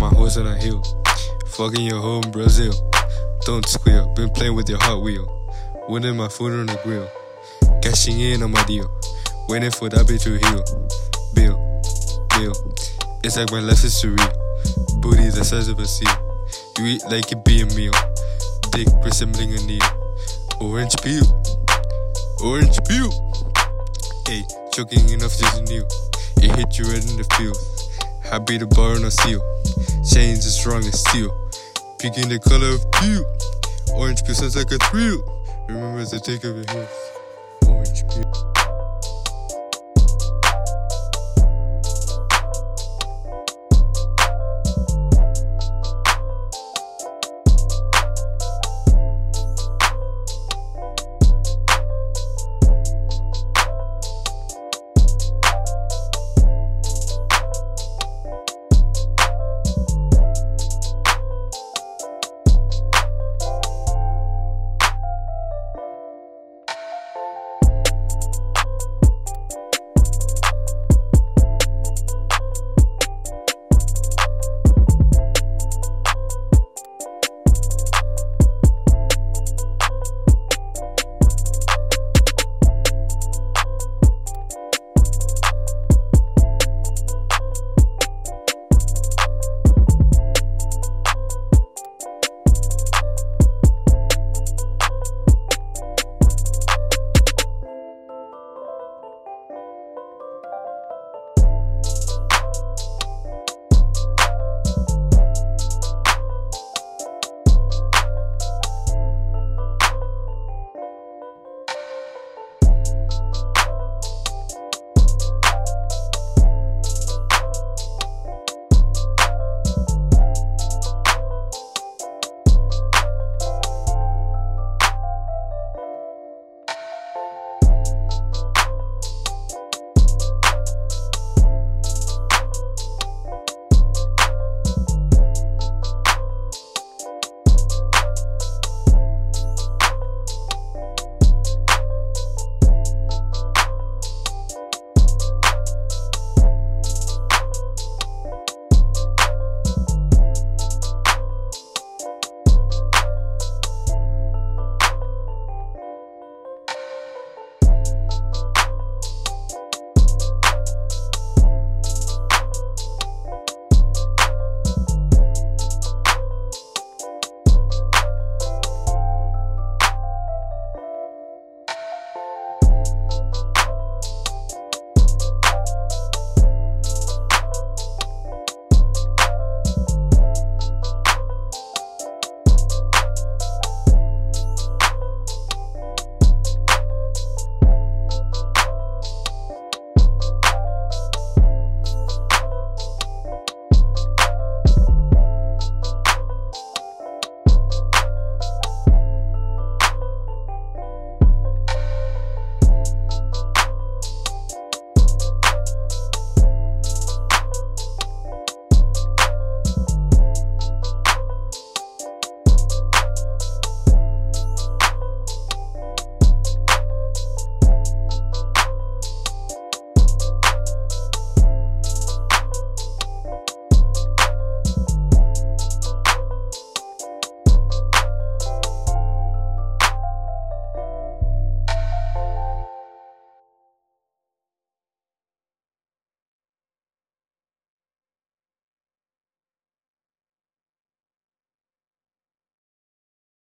girls on a hill. Fucking your hoe in Brazil. Don't squeal, been playing with your Hot Wheel. Winning my food on the grill. Cashing in on my deal. Waiting for that bitch to heal. Bill, Bill. It's like my life is surreal. Booty the size of a seal. You eat like it be a meal. Dick resembling a needle. Orange peel. Orange peel. Hey, choking enough just a new. It hit you right in the field. Beat the bar on a seal. Chains as strong as steel. Picking the color of peel. Orange peel sounds like a thrill. Remember to take of your heels. Orange peel.